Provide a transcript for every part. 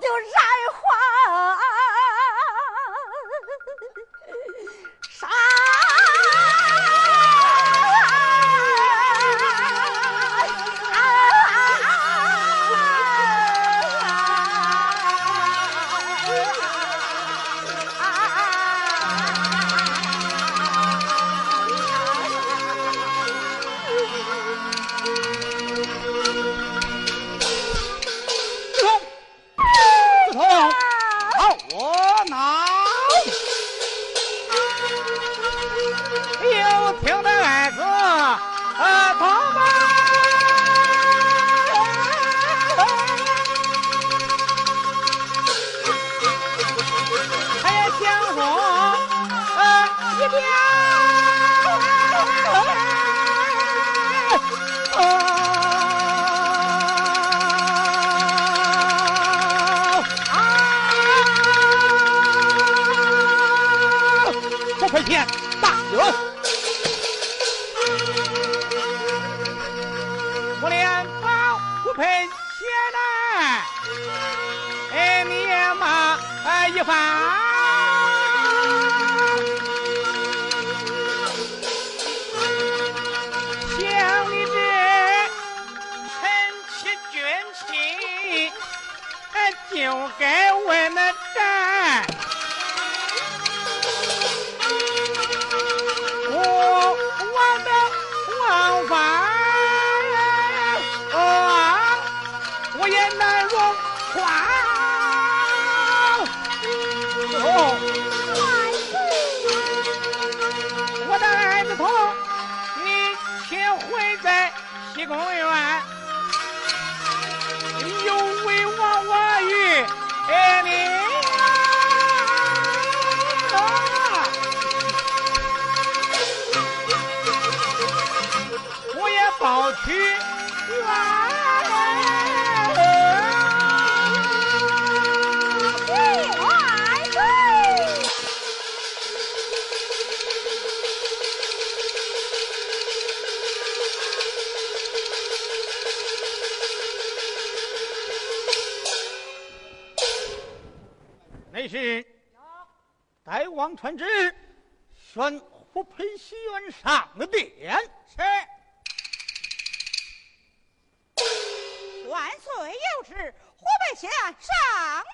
就染。公园有喂娃娃鱼，哎你。传旨，宣胡培西院上的殿。是。万岁有旨，湖北县上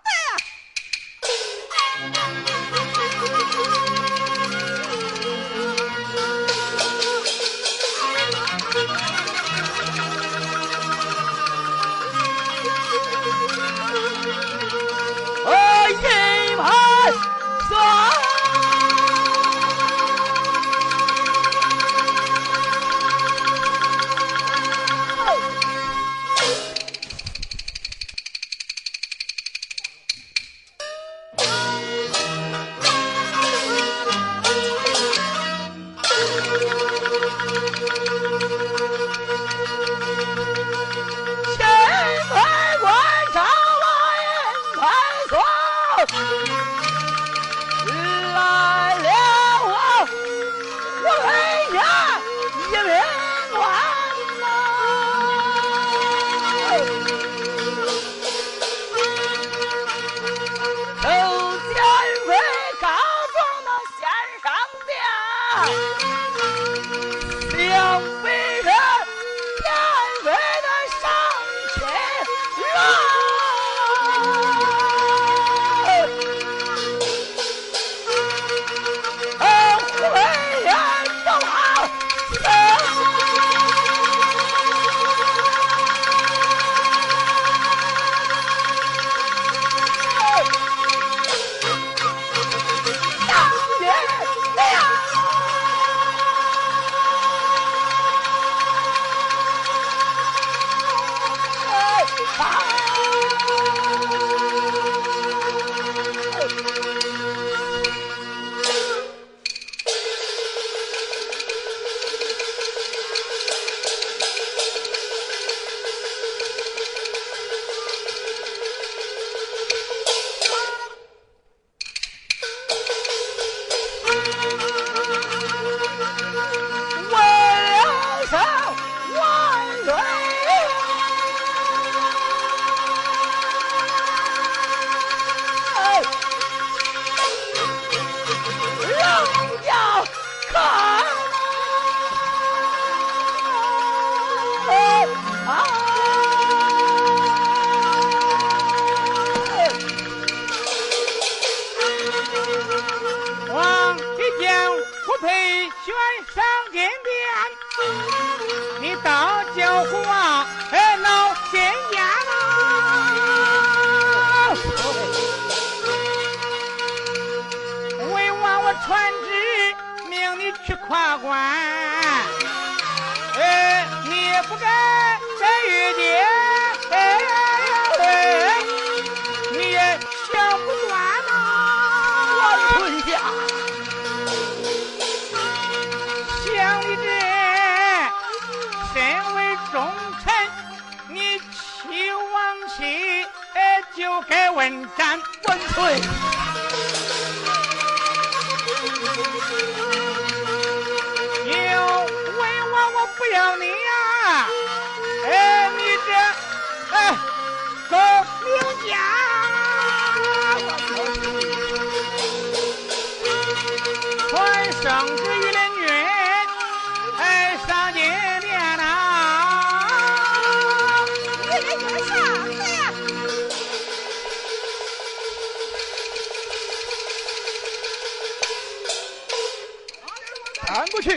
传旨命你去跨关，哎，你不该这玉姐，哎呀呀，你也想不断呐、啊，我春家，想你这身为忠臣，你欺王妻，就该问斩，温罪。我，我不要你呀！哎，你这哎，狗名家，传圣旨与联军，哎，上金殿呐！你这是啥子呀？看过去。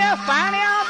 也翻了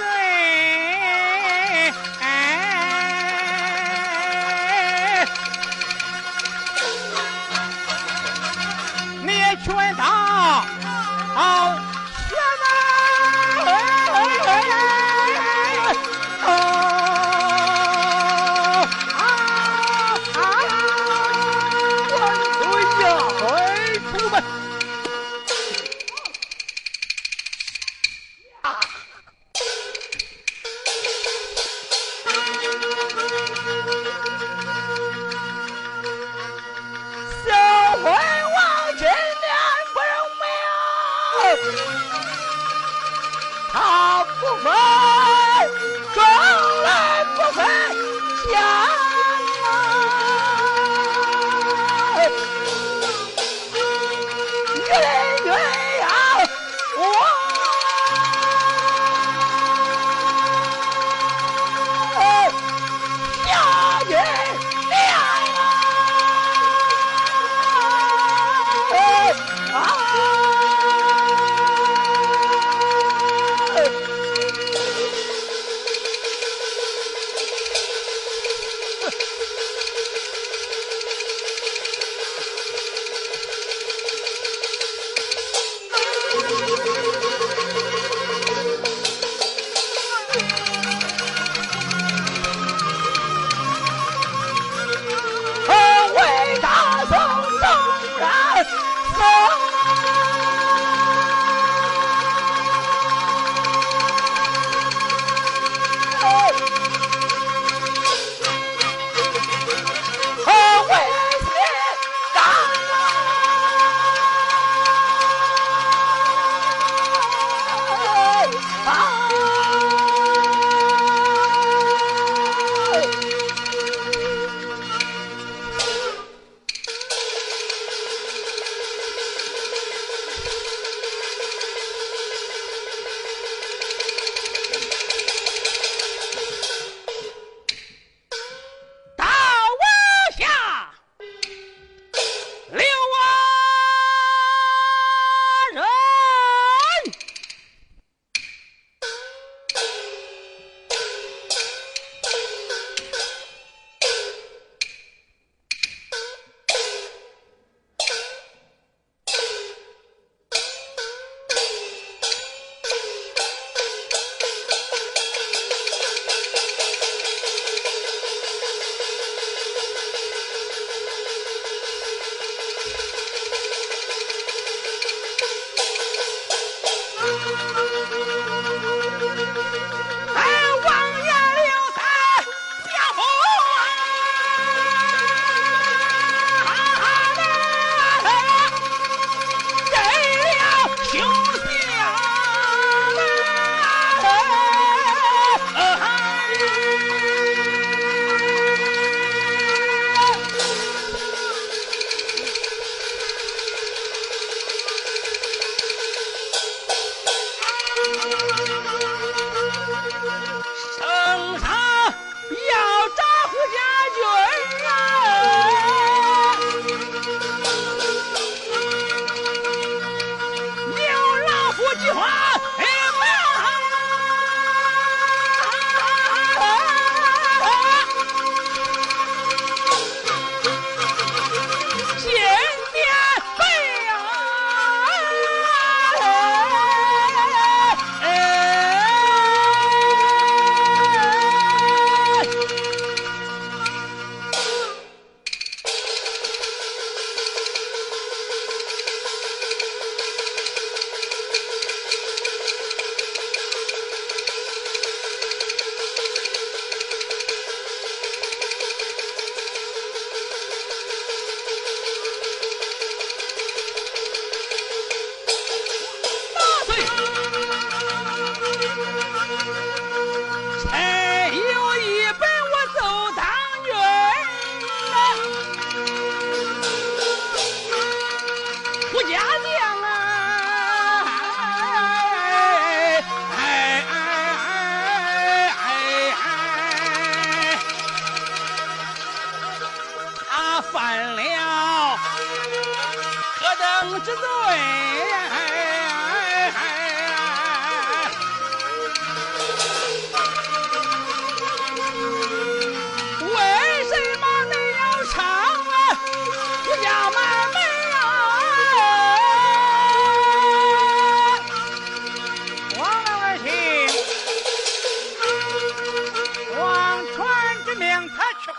他不服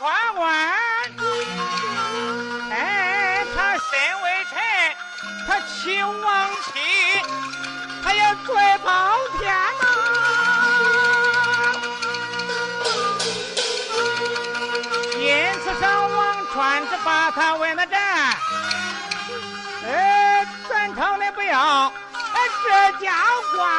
官官，哎，他身为臣，他欺王气，他要拽包天呐。因此上，王川只把他为了朕，哎，全朝的不要，哎，这家官。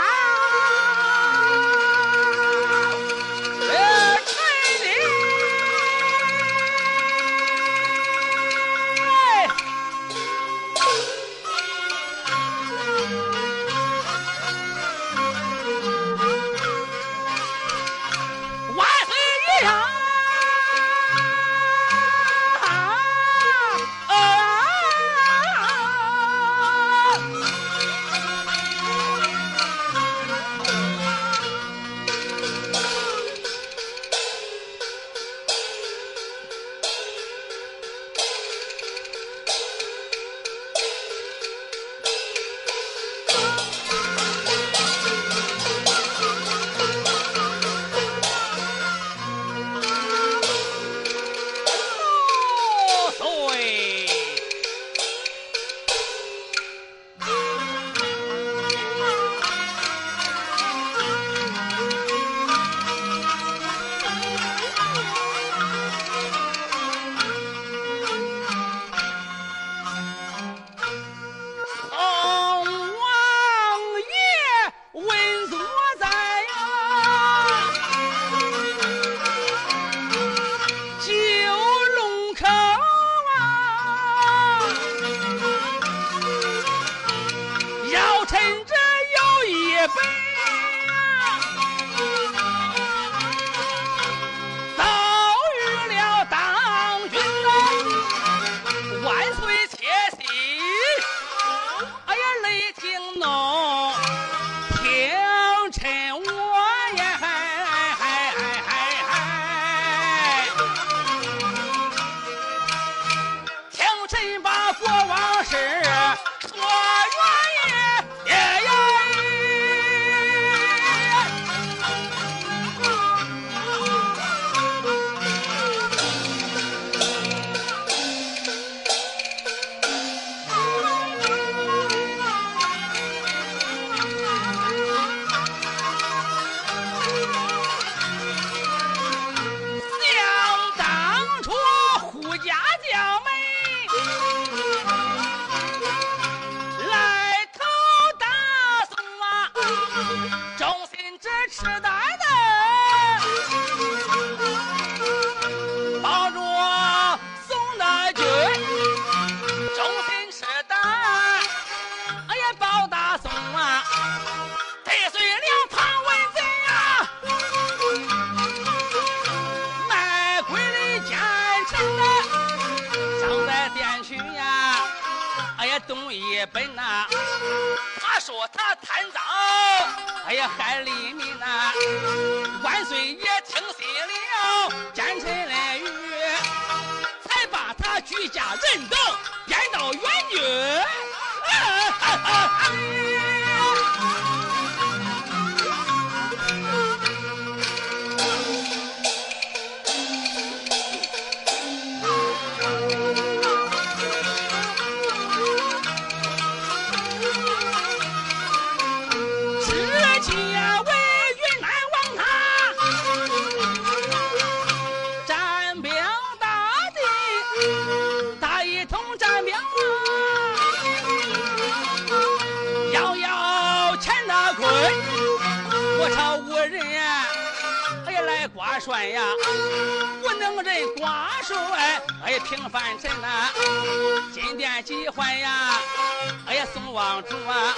哎呀，宋王主啊，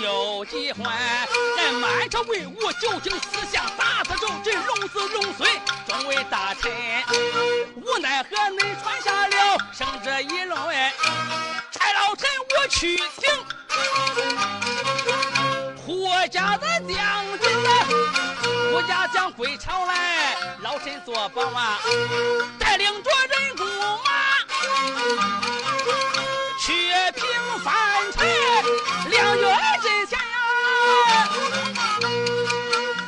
有几欢！俺满朝文武，九卿四相，大字周臣，龙子龙孙，众位大臣，无奈何恁传下了圣旨一论，差老臣我去请霍家的将军呐，胡家将归朝来，老臣做保啊，带领着人马去平樊城，两月之前呀，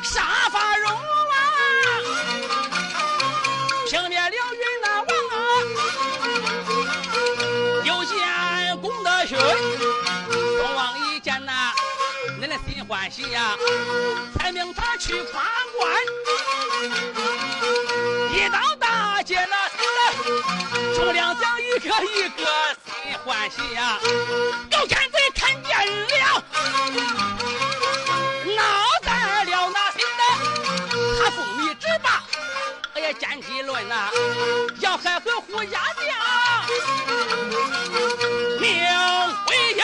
杀伐荣啊，平灭了云南王啊，有见功德勋，宋王一见呐，恁的心欢喜呀，才命他去夸官，一到大街那是冲两将一个一个欢喜呀，狗干贼看见了，闹在了那心的，他风靡之霸，哎呀奸计论呐，要害回胡家将，命为爷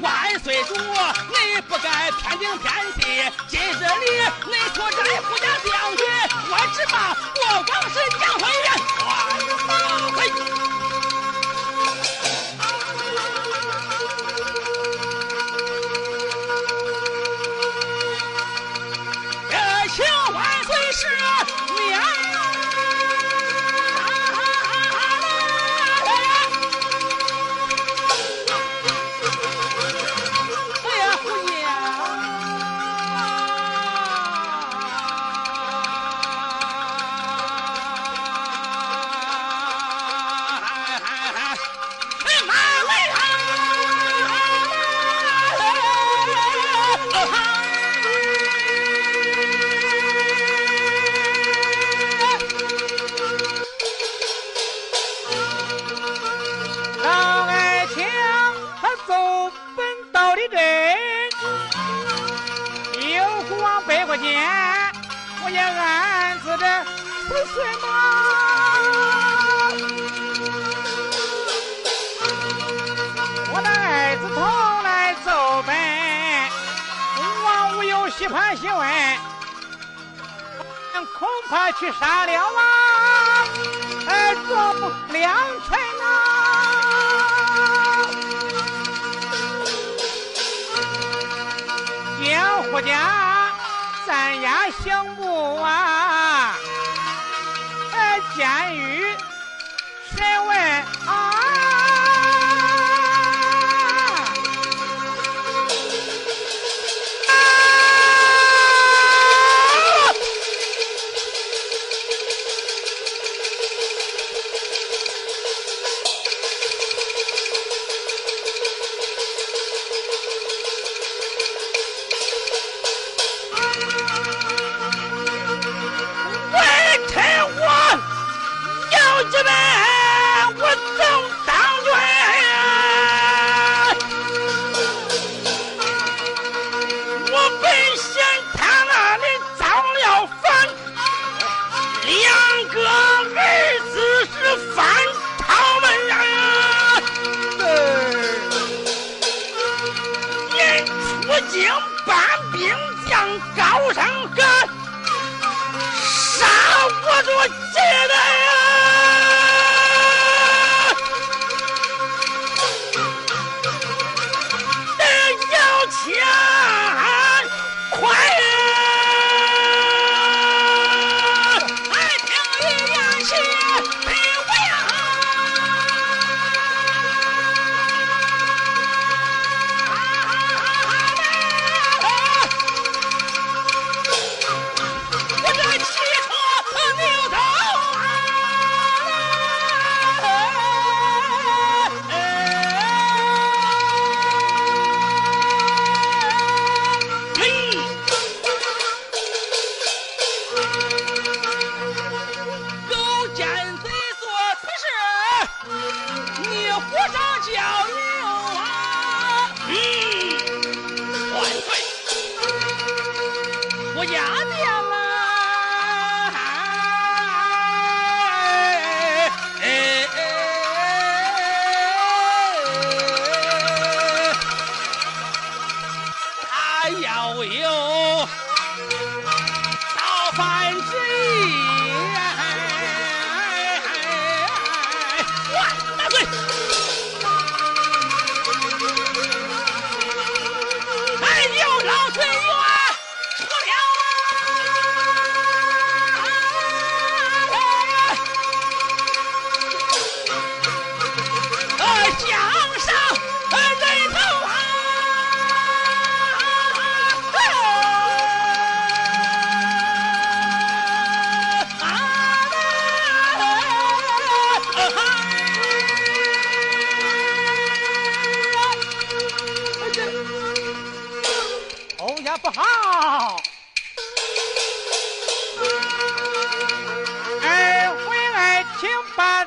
万岁主，你不该偏顶偏信，今日里你出这胡家将军，我只怕我光是江辉人，着死睡嘛。我的儿子头来奏本，王无有细盘细问，恐怕去杀了王，呃，众良臣呐、江湖家暂押刑部啊，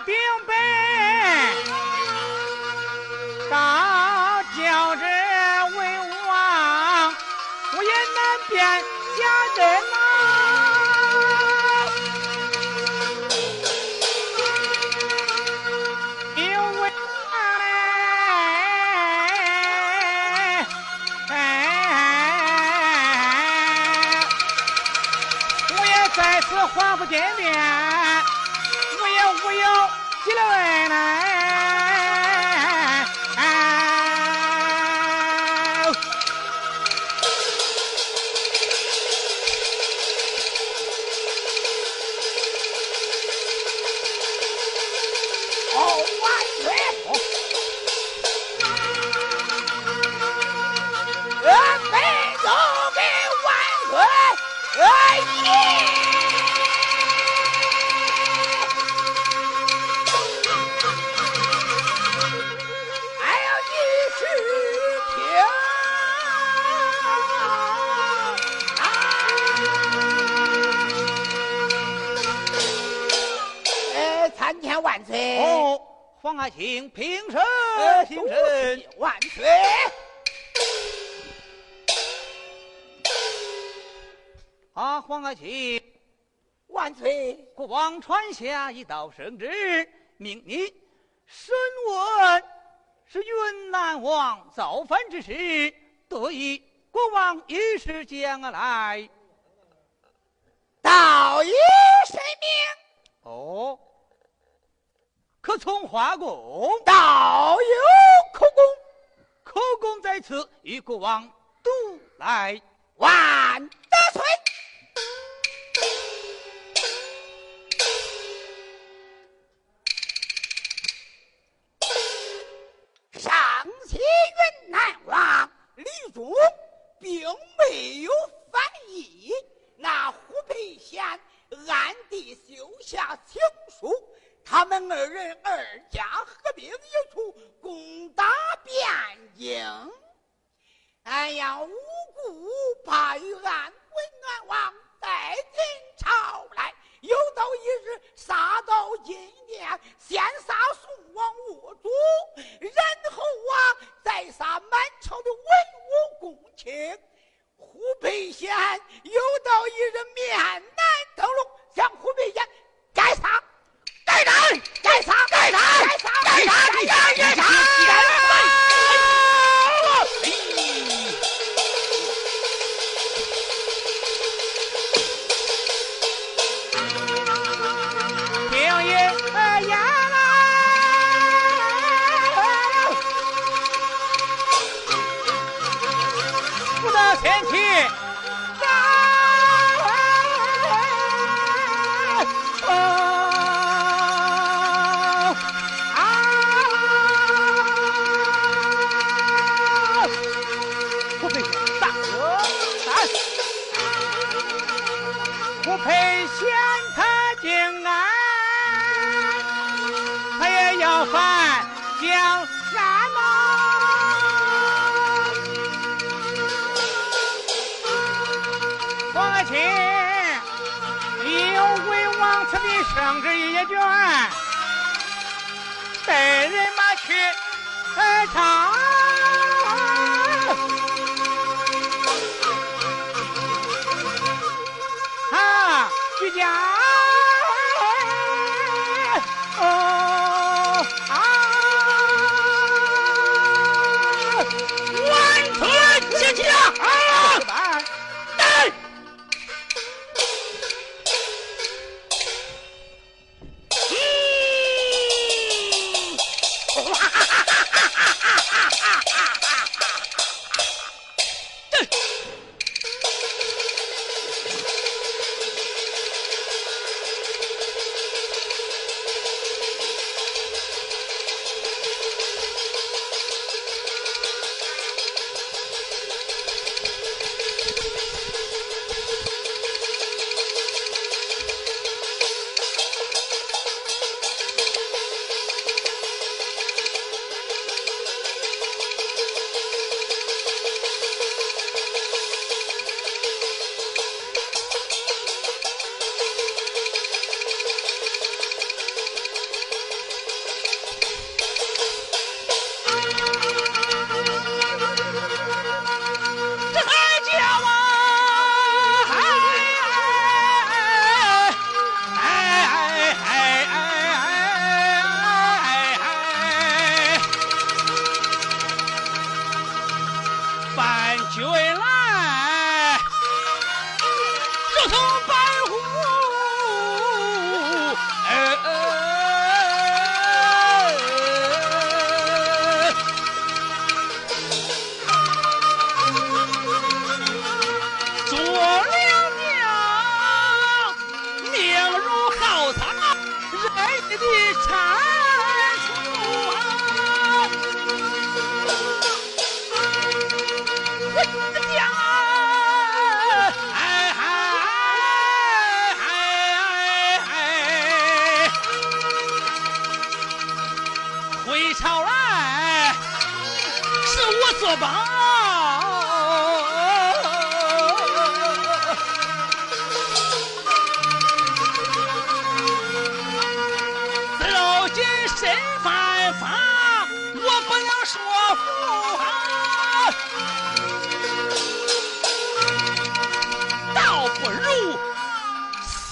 定本，到教这为王，我也难辨假真呐。因为哎，我也在此话不见面，黄爱卿，平身，呃，平身。万岁！啊，黄爱卿，万岁！国王传下一道圣旨，命你审问是云南王造反之事，得以国王一时将而来。道义神明，哦，可从华宫，到有口宫，口宫在此，与国王都来。万黄爱卿，有为王赐的圣旨一卷，带人马去呃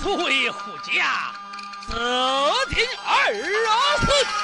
随护家，自听儿死。